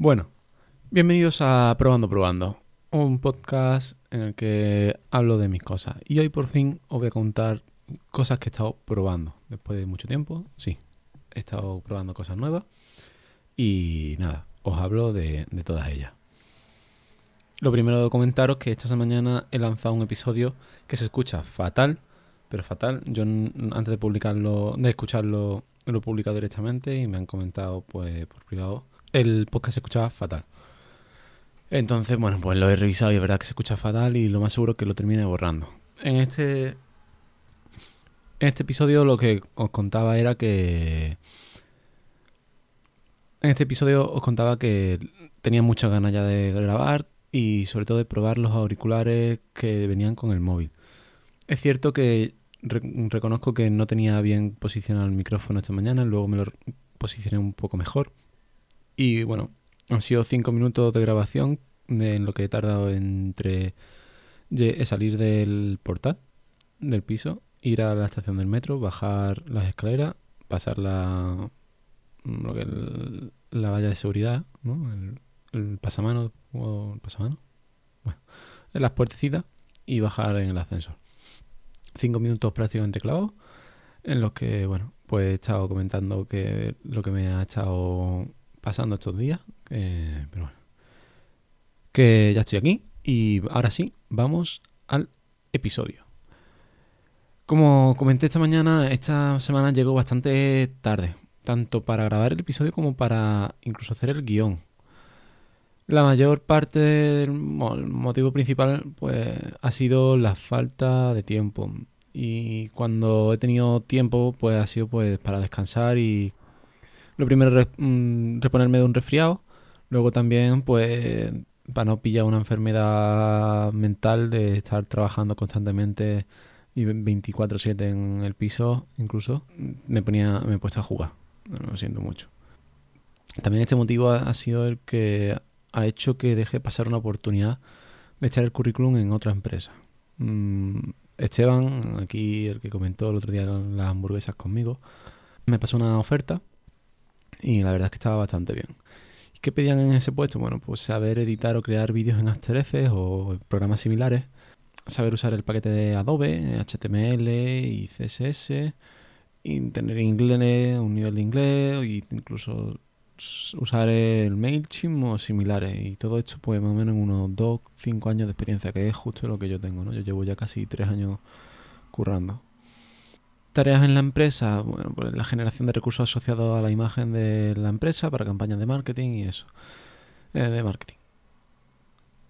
Bueno, bienvenidos a Probando Probando, un podcast en el que hablo de mis cosas. Y hoy por fin os voy a contar cosas que he estado probando. Después de mucho tiempo, sí, he estado probando cosas nuevas. Y nada, os hablo de, todas ellas. Lo primero de comentaros que esta mañana he lanzado un episodio que se escucha fatal, pero fatal. Yo antes de publicarlo, de escucharlo, lo he publicado directamente y me han comentado pues por privado. El podcast se escuchaba fatal. Entonces, bueno, pues lo he revisado y es verdad que se escucha fatal y lo más seguro es que lo termine borrando. En este. En este episodio lo que os contaba era que. En este episodio os contaba que tenía muchas ganas ya de grabar y sobre todo de probar los auriculares que venían con el móvil. Es cierto que re- reconozco que no tenía bien posicionado el micrófono esta mañana, luego me lo posicioné un poco mejor. Y bueno, han sido cinco minutos de grabación en lo que he tardado entre salir del portal del piso, ir a la estación del metro, bajar las escaleras, pasar la, lo que la valla de seguridad, ¿no? el, el pasamano o el pasamano, bueno, en las puertecitas y bajar en el ascensor. Cinco minutos prácticamente clavados en los que, bueno, pues he estado comentando que lo que me ha estado pasando estos días, eh, pero bueno, que ya estoy aquí y ahora sí, vamos al episodio. Como comenté esta mañana, esta semana llegó bastante tarde, tanto para grabar el episodio como para incluso hacer el guion. La mayor parte del mo- el motivo principal pues ha sido la falta de tiempo y cuando he tenido tiempo pues ha sido pues para descansar y lo primero re- mm, reponerme de un resfriado, luego también pues para no pillar una enfermedad mental de estar trabajando constantemente y 24/7 en el piso incluso me ponía me he puesto a jugar, lo siento mucho. También este motivo ha, ha sido el que ha hecho que deje pasar una oportunidad de echar el currículum en otra empresa. Mm, Esteban, aquí el que comentó el otro día las hamburguesas conmigo, me pasó una oferta y la verdad es que estaba bastante bien. ¿Y ¿Qué pedían en ese puesto? Bueno, pues saber editar o crear vídeos en After Effects o programas similares, saber usar el paquete de Adobe, HTML y CSS, y tener inglés, un nivel de inglés, e incluso usar el MailChimp o similares. Y todo esto, pues más o menos en unos 2, 5 años de experiencia, que es justo lo que yo tengo, ¿no? Yo llevo ya casi 3 años currando. Tareas en la empresa, bueno, pues la generación de recursos asociados a la imagen de la empresa para campañas de marketing y eso, eh, de marketing.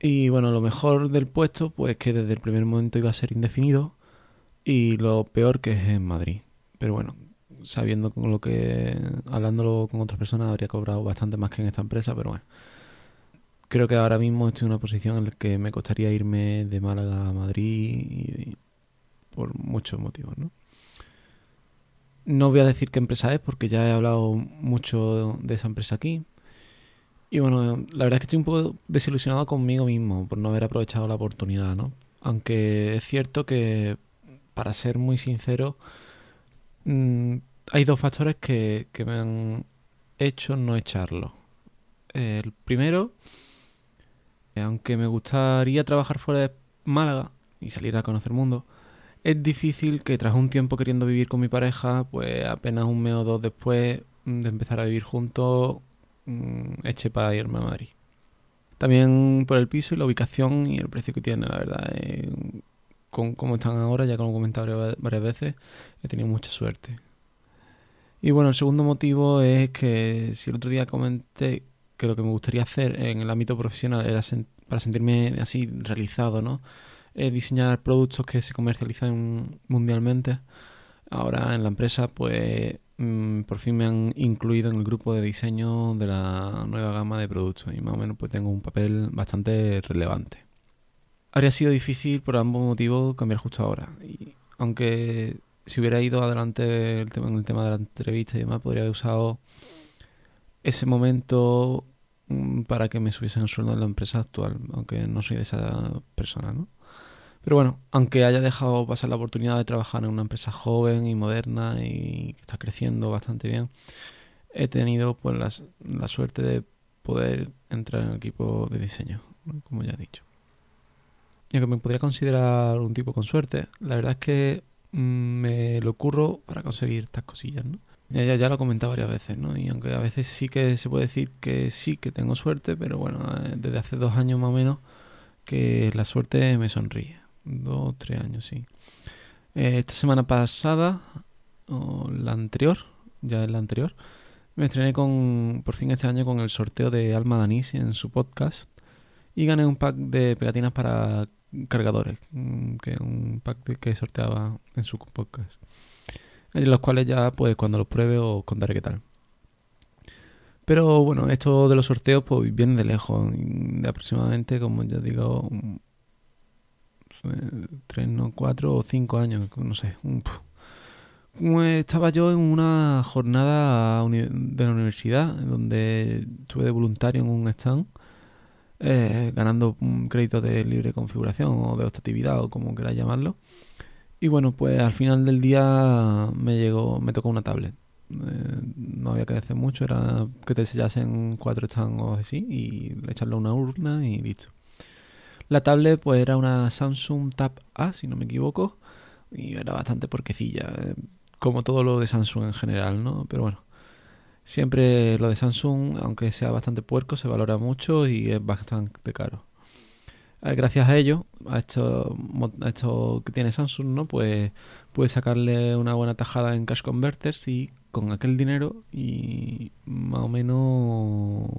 Y bueno, lo mejor del puesto, pues que desde el primer momento iba a ser indefinido y lo peor que es en Madrid. Pero bueno, sabiendo con lo que, hablándolo con otras personas, habría cobrado bastante más que en esta empresa, pero bueno. Creo que ahora mismo estoy en una posición en la que me costaría irme de Málaga a Madrid por muchos motivos, ¿no? No voy a decir qué empresa es porque ya he hablado mucho de esa empresa aquí. Y bueno, la verdad es que estoy un poco desilusionado conmigo mismo por no haber aprovechado la oportunidad, ¿no? Aunque es cierto que, para ser muy sincero, mm, hay dos factores que, que me han hecho no echarlo. El primero, aunque me gustaría trabajar fuera de Málaga y salir a conocer mundo, es difícil que tras un tiempo queriendo vivir con mi pareja, pues apenas un mes o dos después mm, de empezar a vivir juntos, mm, eche para irme a Madrid. También por el piso y la ubicación y el precio que tiene, la verdad. eh, con cómo están ahora, ya como he comentado varias- veces, he tenido mucha suerte. Y bueno, el segundo motivo es que si el otro día comenté que lo que me gustaría hacer en el ámbito profesional era para sentirme así realizado, ¿no? Eh, diseñar productos que se comercializan mundialmente. Ahora en la empresa, pues mm, por fin me han incluido en el grupo de diseño de la nueva gama de productos y más o menos pues tengo un papel bastante relevante. Habría sido difícil por ambos motivos cambiar justo ahora. Y aunque si hubiera ido adelante el tema, en el tema de la entrevista y demás, podría haber usado ese momento mm, para que me subiesen el sueldo en la empresa actual, aunque no soy de esa persona, ¿no? Pero bueno, aunque haya dejado pasar la oportunidad de trabajar en una empresa joven y moderna y que está creciendo bastante bien, he tenido pues la, suerte de poder entrar en el equipo de diseño, como ya he dicho. Y aunque me podría considerar un tipo con suerte, la verdad es que mm, me lo curro para conseguir estas cosillas, ¿no? Ya, ya, ya, lo he comentado varias veces, ¿no? Y aunque a veces sí que se puede decir que sí, que tengo suerte, pero bueno, eh, desde hace dos años más o menos que la suerte me sonríe. Dos, tres años, sí. Eh, esta semana pasada, o la anterior, ya es la anterior, me estrené con, por fin este año con el sorteo de Alma Danis en su podcast y gané un pack de pegatinas para cargadores, mm, que un pack que sorteaba en su podcast en los cuales ya pues cuando los pruebe os contaré qué tal. Pero bueno, esto de los sorteos pues viene de lejos, de aproximadamente, como ya digo, tres, no, cuatro o cinco años, no sé. Estaba yo en una jornada de la universidad, donde estuve de voluntario en un stand, eh, ganando un crédito de libre configuración o de optatividad o como queráis llamarlo. Y bueno, pues al final del día me llegó, me tocó una tablet. Eh, no había que hacer mucho, era que te sellasen cuatro estangos así y echarle una urna y listo. La tablet pues era una Samsung Tab A, si no me equivoco, y era bastante porquecilla, eh, como todo lo de Samsung en general, ¿no? Pero bueno, siempre lo de Samsung, aunque sea bastante puerco, se valora mucho y es bastante caro. Eh, gracias a ello, a esto, a que tiene Samsung, ¿no? Pues puedes sacarle una buena tajada en Cash Converters y con aquel dinero y más o menos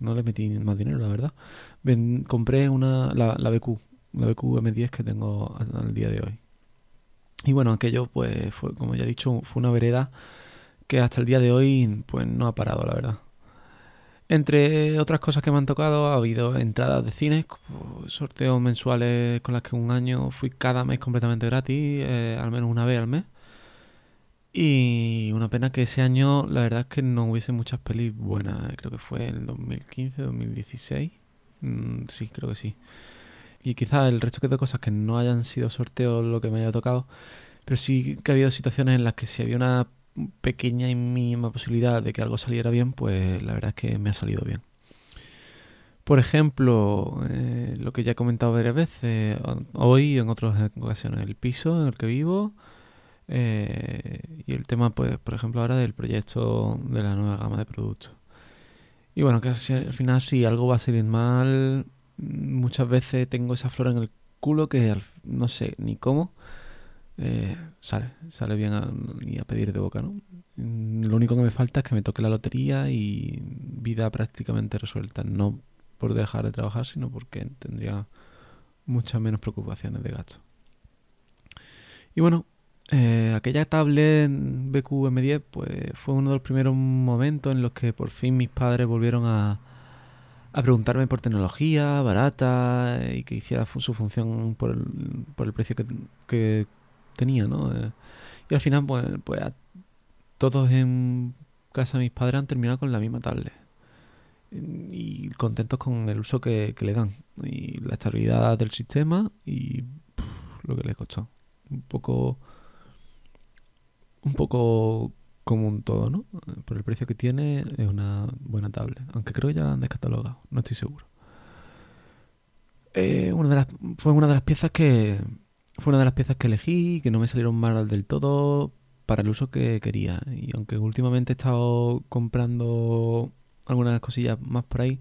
no le metí más dinero, la verdad. compré una la, la BQ, la BQ M10 que tengo al día de hoy. Y bueno, aquello pues fue, como ya he dicho, fue una vereda que hasta el día de hoy pues no ha parado, la verdad. Entre otras cosas que me han tocado, ha habido entradas de cines, sorteos mensuales con las que un año fui cada mes completamente gratis, eh, al menos una vez al mes. Y una pena que ese año, la verdad es que no hubiese muchas pelis buenas. Creo que fue el 2015, 2016. Mm, sí, creo que sí. Y quizás el resto de cosas que no hayan sido sorteos lo que me haya tocado. Pero sí que ha habido situaciones en las que si había una pequeña y mínima posibilidad de que algo saliera bien, pues la verdad es que me ha salido bien. Por ejemplo, eh, lo que ya he comentado varias veces, hoy y en otras ocasiones, el piso en el que vivo eh, y el tema, pues, por ejemplo, ahora del proyecto de la nueva gama de productos. Y bueno, que al final si algo va a salir mal, muchas veces tengo esa flor en el culo que no sé ni cómo, eh, sale, sale bien a, y a pedir de boca, ¿no? Lo único que me falta es que me toque la lotería y vida prácticamente resuelta. No por dejar de trabajar, sino porque tendría muchas menos preocupaciones de gasto. Y bueno, eh, aquella tablet BQ M10 pues fue uno de los primeros momentos en los que por fin mis padres volvieron a, a preguntarme por tecnología barata y que hiciera su función por el, por el precio que, tenía, ¿no? Eh, y al final, pues, pues todos en casa de mis padres han terminado con la misma tablet. Y contentos con el uso que, le dan. Y la estabilidad del sistema y lo que les costó. Un poco. Un poco común todo, ¿no? Por el precio que tiene, es una buena tablet. Aunque creo que ya la han descatalogado, no estoy seguro. Eh, una de las, fue una de las piezas que, fue una de las piezas que elegí, que no me salieron mal del todo para el uso que quería. Y aunque últimamente he estado comprando algunas cosillas más por ahí,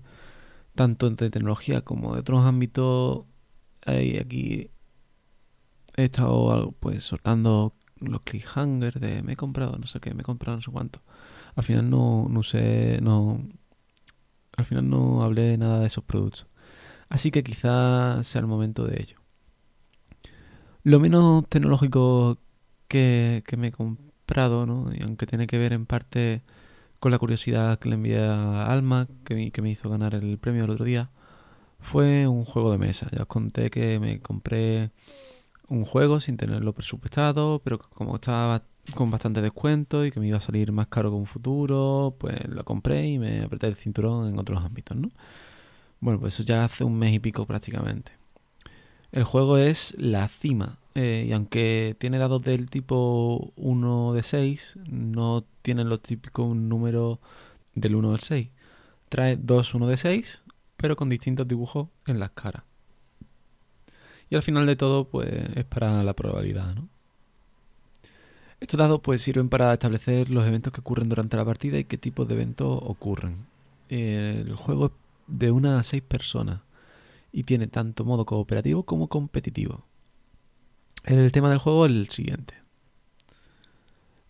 tanto de tecnología como de otros ámbitos, aquí he estado pues soltando los cliffhangers de me he comprado no sé qué, me he comprado no sé cuánto. Al final no, no sé, no, al final no hablé nada de esos productos. Así que quizás sea el momento de ello. Lo menos tecnológico que, me he comprado, ¿no? y aunque tiene que ver en parte con la curiosidad que le envié a Alma, que me, que me hizo ganar el premio el otro día, fue un juego de mesa. Ya os conté que me compré un juego sin tenerlo presupuestado, pero como estaba con bastante descuento y que me iba a salir más caro que un futuro, pues lo compré y me apreté el cinturón en otros ámbitos, ¿no? Bueno, pues eso ya hace un mes y pico prácticamente. El juego es La Cima. Eh, y aunque tiene dados del tipo 1 de 6, no tiene los típicos números del 1 al 6. trae dos 1 de 6, pero con distintos dibujos en las caras. Y al final de todo, pues es para la probabilidad, ¿no? Estos dados pues sirven para establecer los eventos que ocurren durante la partida y qué tipos de eventos ocurren. El juego es de una a seis personas y tiene tanto modo cooperativo como competitivo. El tema del juego es el siguiente.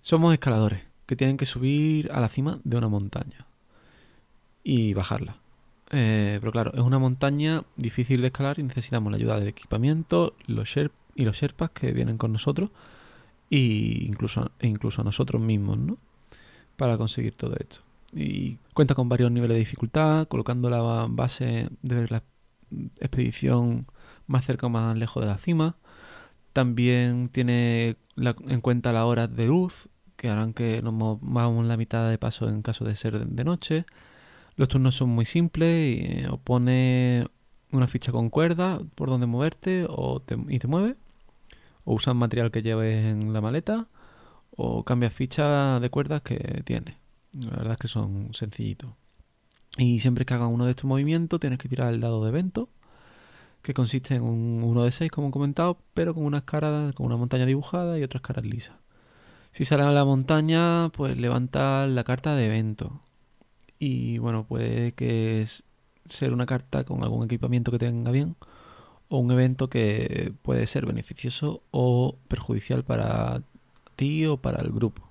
Somos escaladores que tienen que subir a la cima de una montaña y bajarla. Eh, pero claro, es una montaña difícil de escalar y necesitamos la ayuda del equipamiento los y los Sherpas que vienen con nosotros y incluso, e incluso nosotros mismos, ¿no? Para conseguir todo esto. Y cuenta con varios niveles de dificultad, colocando la base de la expedición más cerca o más lejos de la cima. También tiene en cuenta las horas de luz, que harán que nos movamos la mitad de paso en caso de ser de noche. Los turnos son muy simples eh, o pone una ficha con cuerda por donde moverte o y te mueve. O usas material que lleves en la maleta. O cambias fichas de cuerdas que tiene. La verdad es que son sencillitos. Y siempre que hagas uno de estos movimientos tienes que tirar el dado de evento. Que consiste en un 1 de 6 como he comentado. Pero con unas caras, con una montaña dibujada y otras caras lisas. Si sale a la montaña, pues levanta la carta de evento y bueno, puede que ser una carta con algún equipamiento que tenga bien o un evento que puede ser beneficioso o perjudicial para ti o para el grupo.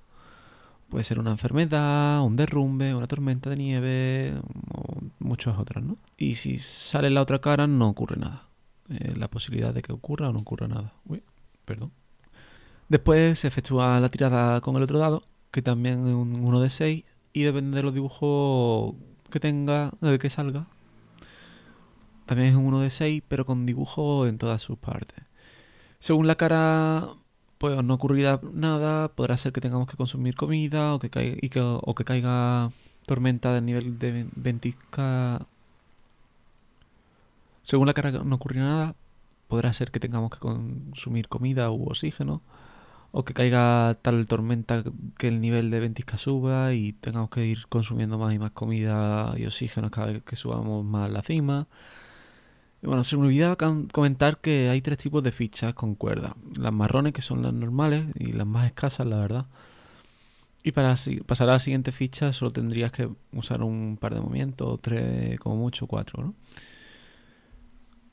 Puede ser una enfermedad, un derrumbe, una tormenta de nieve o muchas otras, ¿no? Y si sale la otra cara no ocurre nada. Eh, la posibilidad de que ocurra o no ocurra nada. Uy, perdón. Después se efectúa la tirada con el otro dado, que también es un 1 de 6 y depende de los dibujos que tenga, de que salga. También es un 1 de 6, pero con dibujos en todas sus partes. Según la cara, pues no ocurrirá nada. Podrá ser que tengamos que consumir comida o que, caiga, o que caiga tormenta del nivel de ventisca. Según la cara no ocurrirá nada. Podrá ser que tengamos que consumir comida u oxígeno o que caiga tal tormenta que el nivel de ventisca suba y tengamos que ir consumiendo más y más comida y oxígeno cada vez que subamos más la cima. Bueno, se me olvidaba comentar que hay tres tipos de fichas con cuerda. Las marrones, que son las normales y las más escasas, la verdad. Y para pasar a la siguiente ficha solo tendrías que usar un par de movimientos, tres, como mucho, cuatro, ¿no?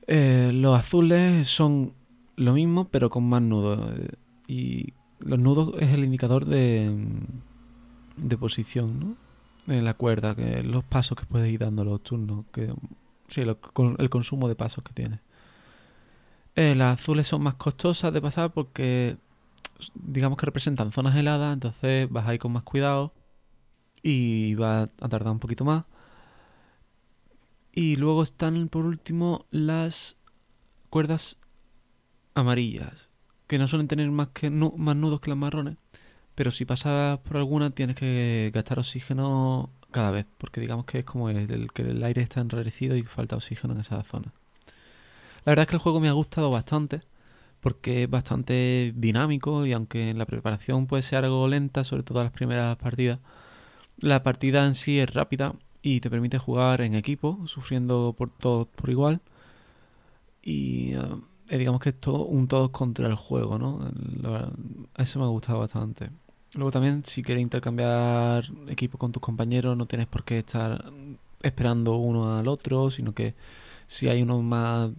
Eh, los azules son lo mismo, pero con más nudos. Y los nudos es el indicador de, de posición, ¿no? De la cuerda, que los pasos que puedes ir dando los turnos, que sí, el consumo de pasos que tiene. Eh, las azules son más costosas de pasar porque digamos que representan zonas heladas, entonces vas a ir con más cuidado y va a tardar un poquito más. Y luego están por último las cuerdas amarillas, que no suelen tener más, que más nudos que las marrones, pero si pasas por alguna tienes que gastar oxígeno cada vez, porque digamos que es como el, que el aire está enrarecido y falta oxígeno en esa zona. La verdad es que el juego me ha gustado bastante, porque es bastante dinámico y aunque en la preparación puede ser algo lenta, sobre todo las primeras partidas, la partida en sí es rápida y te permite jugar en equipo, sufriendo por todos por igual. Y eh, digamos que es todo un todo contra el juego, ¿no? eso me ha gustado bastante. Luego también, si quieres intercambiar equipo con tus compañeros, no tienes por qué estar esperando uno al otro, sino que si hay uno más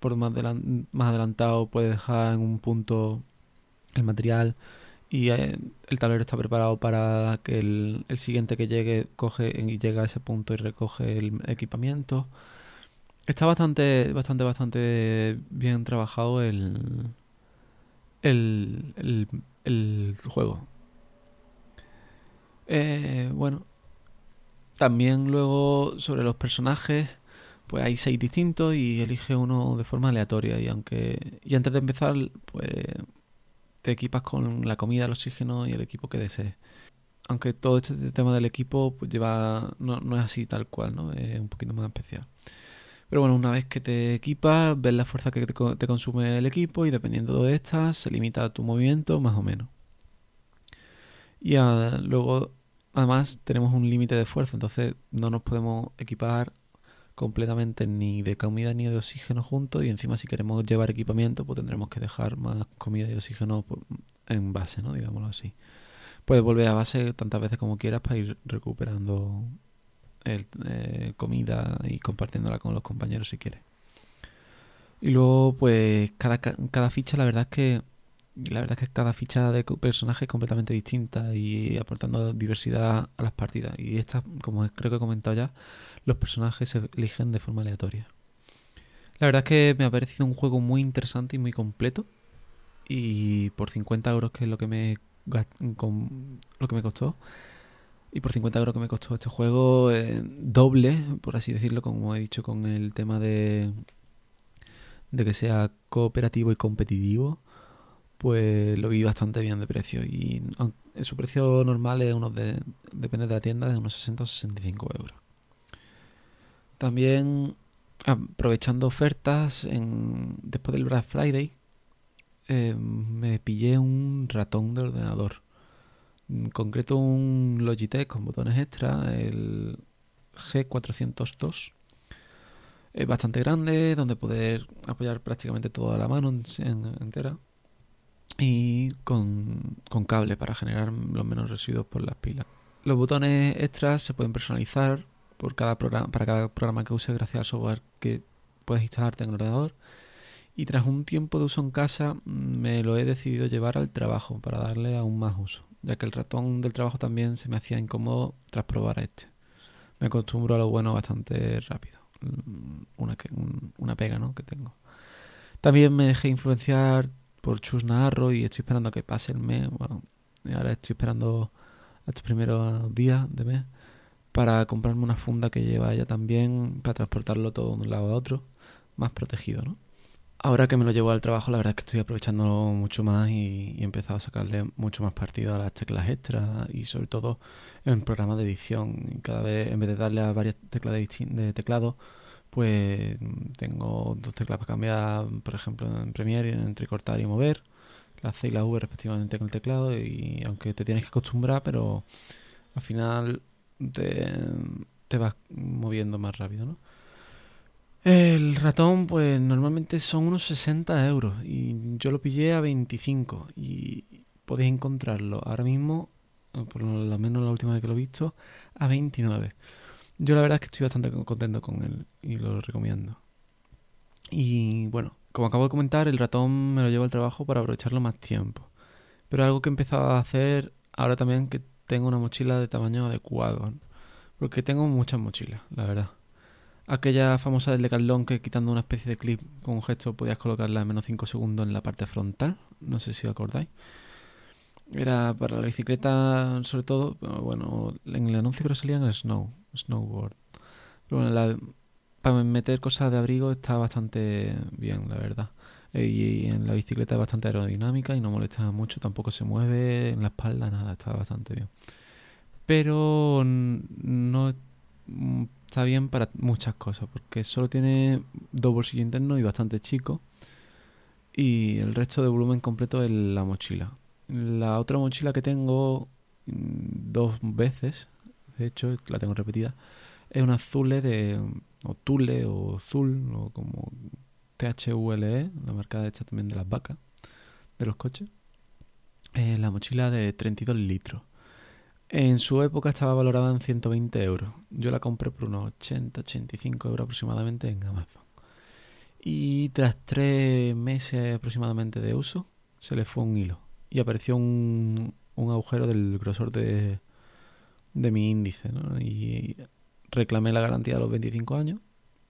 por más, más adelantado, puedes dejar en un punto el material y eh, el tablero está preparado para que el, el siguiente que llegue coge y llega a ese punto y recoge el equipamiento. Está bastante, bastante, bastante bien trabajado el, el, el, juego. Eh, bueno, también luego sobre los personajes, pues hay seis distintos y elige uno de forma aleatoria. Y aunque y antes de empezar, pues te equipas con la comida, el oxígeno y el equipo que desees. Aunque todo este tema del equipo pues lleva no, no es así tal cual, ¿no? Es un poquito más especial. Pero bueno, una vez que te equipas, ves la fuerza que te, consume el equipo y dependiendo de esta se limita tu movimiento más o menos. Y luego además tenemos un límite de fuerza, entonces no nos podemos equipar completamente ni de comida ni de oxígeno juntos y encima si queremos llevar equipamiento pues tendremos que dejar más comida y oxígeno en base, ¿no? Digámoslo así. Puedes volver a base tantas veces como quieras para ir recuperando el, eh, comida y compartiéndola con los compañeros si quieres. Y luego, pues, cada, cada ficha, la verdad es que la verdad es que cada ficha de personaje es completamente distinta y aportando diversidad a las partidas. Y esta, como creo que he comentado ya, los personajes se eligen de forma aleatoria. La verdad es que me ha parecido un juego muy interesante y muy completo. Y por 50 euros, que es lo que me, lo que me costó, y por 50 euros que me costó este juego, eh, doble, por así decirlo, como he dicho, con el tema de, de que sea cooperativo y competitivo, pues lo vi bastante bien de precio. Y su precio normal es unos de, depende de la tienda, de unos 60 o 65 euros. También aprovechando ofertas en, después del Black Friday, eh, me pillé un ratón de ordenador en concreto un Logitech con botones extra, el G402. Es bastante grande, donde poder apoyar prácticamente toda la mano entera. Y con, cable para generar los menos residuos por las pilas. Los botones extras se pueden personalizar por cada programa, para cada programa que use gracias al software que puedes instalarte en el ordenador. Y tras un tiempo de uso en casa me lo he decidido llevar al trabajo para darle aún más uso ya que el ratón del trabajo también se me hacía incómodo tras probar a este. Me acostumbro a lo bueno bastante rápido. Mm, una, una pega ¿no? que tengo. También me dejé influenciar por Chus Narro y estoy esperando a que pase el mes. Bueno, ahora estoy esperando estos primeros días de mes para comprarme una funda que lleva ella también para transportarlo todo de un lado a otro, más protegido, ¿no? Ahora que me lo llevo al trabajo, la verdad es que estoy aprovechando mucho más y, he empezado a sacarle mucho más partido a las teclas extras y sobre todo en programas de edición. Cada vez, en vez de darle a varias teclas de, teclado, pues tengo dos teclas para cambiar, por ejemplo, en Premiere, entre cortar y mover, la C y la V respectivamente con el teclado y aunque te tienes que acostumbrar, pero al final te, te vas moviendo más rápido, ¿no? El ratón, pues normalmente son unos 60 euros y yo lo pillé a 25 y podéis encontrarlo ahora mismo, por lo menos la última vez que lo he visto, a 29. Yo la verdad es que estoy bastante contento con él y lo recomiendo. Y bueno, como acabo de comentar, el ratón me lo llevo al trabajo para aprovecharlo más tiempo. Pero algo que he empezado a hacer ahora también que tengo una mochila de tamaño adecuado. Porque tengo muchas mochilas, la verdad aquella famosa del Decathlon que quitando una especie de clip con un gesto podías colocarla en menos 5 segundos en la parte frontal. No sé si os acordáis. Era para la bicicleta, sobre todo. Bueno, en el anuncio creo que salía en el snow, snowboard. Pero bueno, para meter cosas de abrigo está bastante bien, la verdad. Eh, y en la bicicleta es bastante aerodinámica y no molesta mucho, tampoco se mueve en la espalda, nada, está bastante bien. Pero no Mm, está bien para muchas cosas, porque solo tiene dos bolsillos internos y bastante chico. Y el resto de volumen completo es la mochila. La otra mochila que tengo mm, dos veces, de hecho la tengo repetida, es una Zule de. o Tule o Zul, o como THULE, la marca esta también de las vacas, de los coches. Es la mochila de 32 litros. En su época estaba valorada en 120 euros. Yo la compré por unos 80-85 euros aproximadamente en Amazon. Y tras tres meses aproximadamente de uso, se le fue un hilo. Y apareció un, agujero del grosor de, de mi índice. Y reclamé la garantía a los 25 años.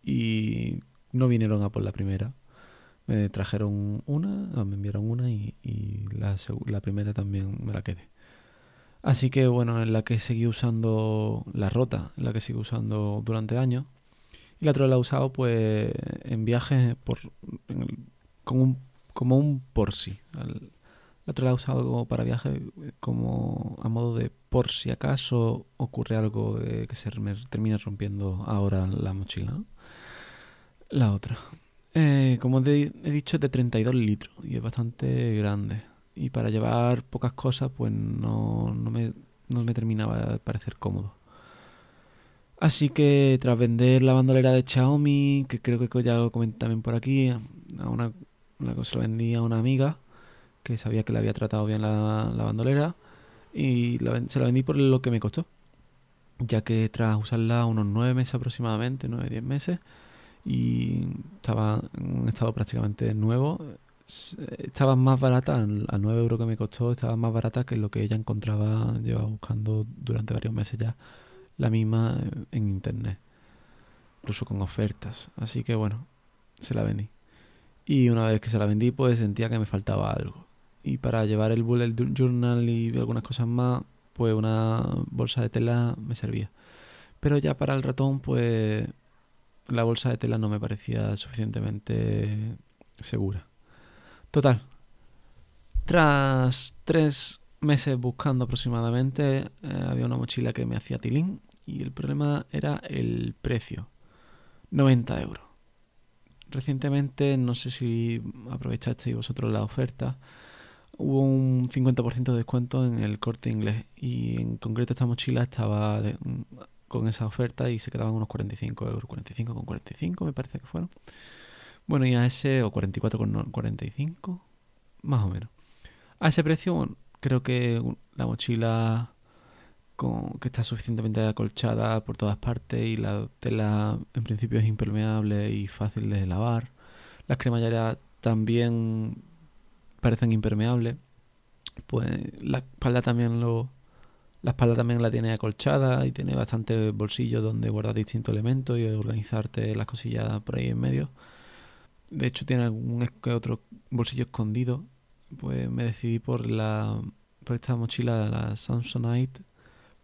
Y no vinieron a por la primera. Me trajeron una, me enviaron una y, la, la primera también me la quedé. Así que bueno, en la que seguí usando la rota, en la que sigo usando durante años. Y la otra la he usado pues en viajes por, como, un, como un por sí. La otra la he usado como para viajes como a modo de por si acaso ocurre algo que se me termine rompiendo ahora la mochila. La otra. Eh, como he dicho, es de 32 litros y es bastante grande y para llevar pocas cosas pues no, no, me, no me terminaba de parecer cómodo. Así que tras vender la bandolera de Xiaomi, que creo que ya lo comenté también por aquí, a una, una cosa lo vendí a una amiga que sabía que le había tratado bien la, bandolera y se la vendí por lo que me costó, ya que tras usarla unos nueve meses aproximadamente, nueve, diez meses, y estaba en un estado prácticamente nuevo, estaba más barata, a 9 euros que me costó, estaba más barata que lo que ella encontraba, llevaba buscando durante varios meses ya, la misma en internet, incluso con ofertas. Así que bueno, se la vendí. Y una vez que se la vendí, pues sentía que me faltaba algo. Y para llevar el bullet journal y algunas cosas más, pues una bolsa de tela me servía. Pero ya para el ratón, pues la bolsa de tela no me parecía suficientemente segura. Total. Tras tres meses buscando aproximadamente, eh, había una mochila que me hacía tilín y el problema era el precio. 90 euros. Recientemente, no sé si aprovechasteis vosotros la oferta, hubo un 50% de descuento en el corte inglés y en concreto esta mochila estaba con esa oferta y se quedaban unos 45 euros, 45 con 45 me parece que fueron. Bueno, y a ese, o 44 con 45, más o menos. A ese precio, creo que la mochila con, que está suficientemente acolchada por todas partes y la tela en principio es impermeable y fácil de lavar. Las cremalleras también parecen impermeables. Pues la espalda también lo, la espalda también la tiene acolchada y tiene bastantes bolsillos donde guardar distintos elementos y organizarte las cosillas por ahí en medio de hecho tiene algún otro bolsillo escondido, pues me decidí por la por esta mochila la Samsonite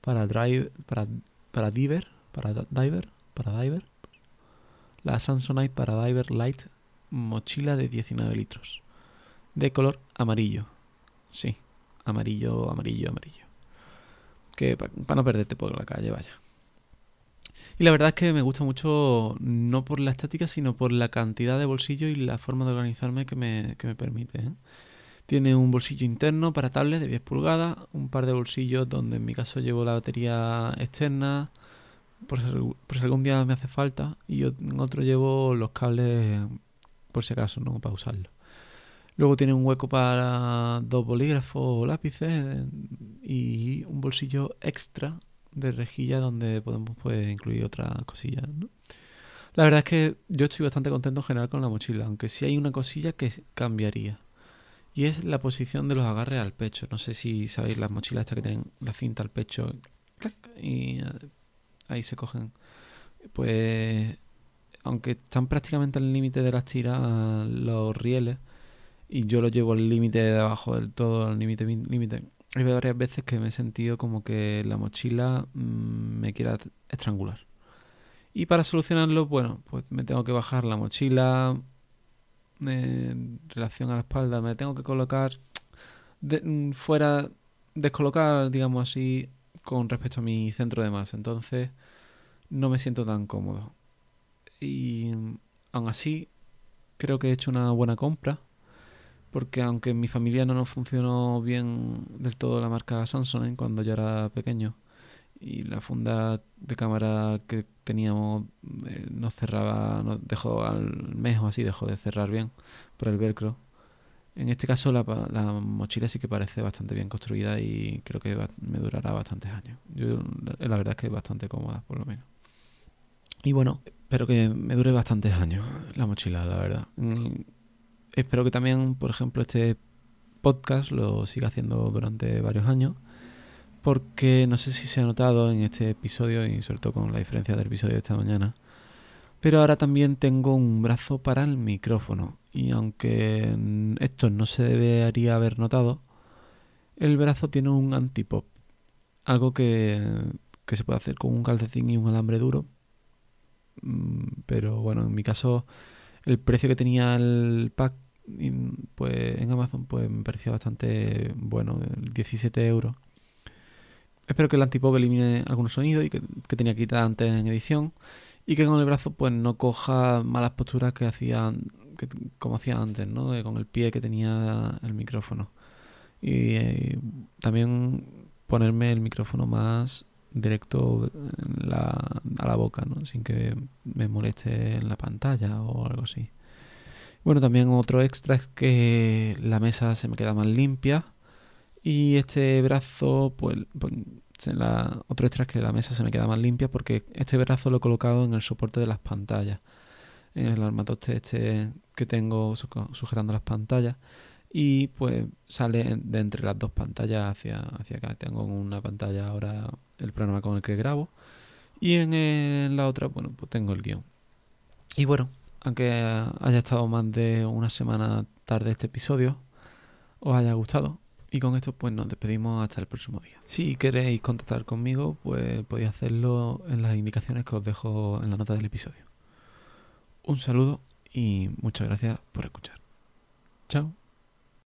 para drive para para diver, para diver, para diver. La Samsonite para diver light mochila de 19 litros de color amarillo. Sí, amarillo, amarillo, amarillo. Que para no perderte por la calle, vaya. Y la verdad es que me gusta mucho, no por la estética, sino por la cantidad de bolsillos y la forma de organizarme que me, que me permite. ¿eh? Tiene un bolsillo interno para tablet de 10 pulgadas, un par de bolsillos donde en mi caso llevo la batería externa, por si, por si algún día me hace falta, y en otro llevo los cables por si acaso, ¿no? Para usarlo. Luego tiene un hueco para dos bolígrafos o lápices y un bolsillo extra de rejilla donde podemos pues, incluir otras cosillas. La verdad es que yo estoy bastante contento en general con la mochila, aunque sí hay una cosilla que cambiaría. Y es la posición de los agarres al pecho. No sé si sabéis las mochilas estas que tienen la cinta al pecho y eh, ahí se cogen. Pues aunque están prácticamente al límite de las tiras los rieles y yo lo llevo al límite de abajo del todo, al límite límite hay varias veces que me he sentido como que la mochila mm, me quiera estrangular. Y para solucionarlo, bueno, pues me tengo que bajar la mochila en relación a la espalda, me tengo que colocar mm, fuera, descolocar, digamos así, con respecto a mi centro de masa. Entonces, no me siento tan cómodo. Y mm, aún así, creo que he hecho una buena compra porque aunque en mi familia no nos funcionó bien del todo la marca Samsung cuando yo era pequeño y la funda de cámara que teníamos eh, nos cerraba, nos dejó al mes o así, dejó de cerrar bien por el velcro. En este caso la, mochila sí que parece bastante bien construida y creo que me durará bastantes años. Yo, la verdad es que es bastante cómoda, por lo menos. Y bueno, espero que me dure bastantes años la mochila, la verdad. Espero que también, por ejemplo, este podcast lo siga haciendo durante varios años. Porque no sé si se ha notado en este episodio y sobre todo con la diferencia del episodio de esta mañana. Pero ahora también tengo un brazo para el micrófono. Y aunque esto no se debería haber notado, el brazo tiene un antipop. Algo que, que se puede hacer con un calcetín y un alambre duro. Mm, pero bueno, en mi caso, el precio que tenía el pack pues en Amazon pues me pareció bastante bueno, 17 euros. Espero que el antipop elimine algunos sonidos y que, tenía que quitar antes en edición y que con el brazo pues no coja malas posturas que hacían como hacía antes, ¿no? con el pie que tenía el micrófono. Y eh, también ponerme el micrófono más directo a la boca, ¿no? sin que me moleste en la pantalla o algo así. Bueno, también otro extra es que la mesa se me queda más limpia y este brazo, pues, pues la, otro extra es que la mesa se me queda más limpia porque este brazo lo he colocado en el soporte de las pantallas, en el armatoste este que tengo sujetando las pantallas y pues sale de entre las dos pantallas hacia, hacia acá. Tengo una pantalla ahora el programa con el que grabo y en la otra, bueno, pues tengo el guion. Y bueno, aunque haya estado más de una semana tarde este episodio, os haya gustado. Y con esto pues nos despedimos hasta el próximo día. Si queréis contactar conmigo, pues podéis hacerlo en las indicaciones que os dejo en la nota del episodio. Un saludo y muchas gracias por escuchar. Chao.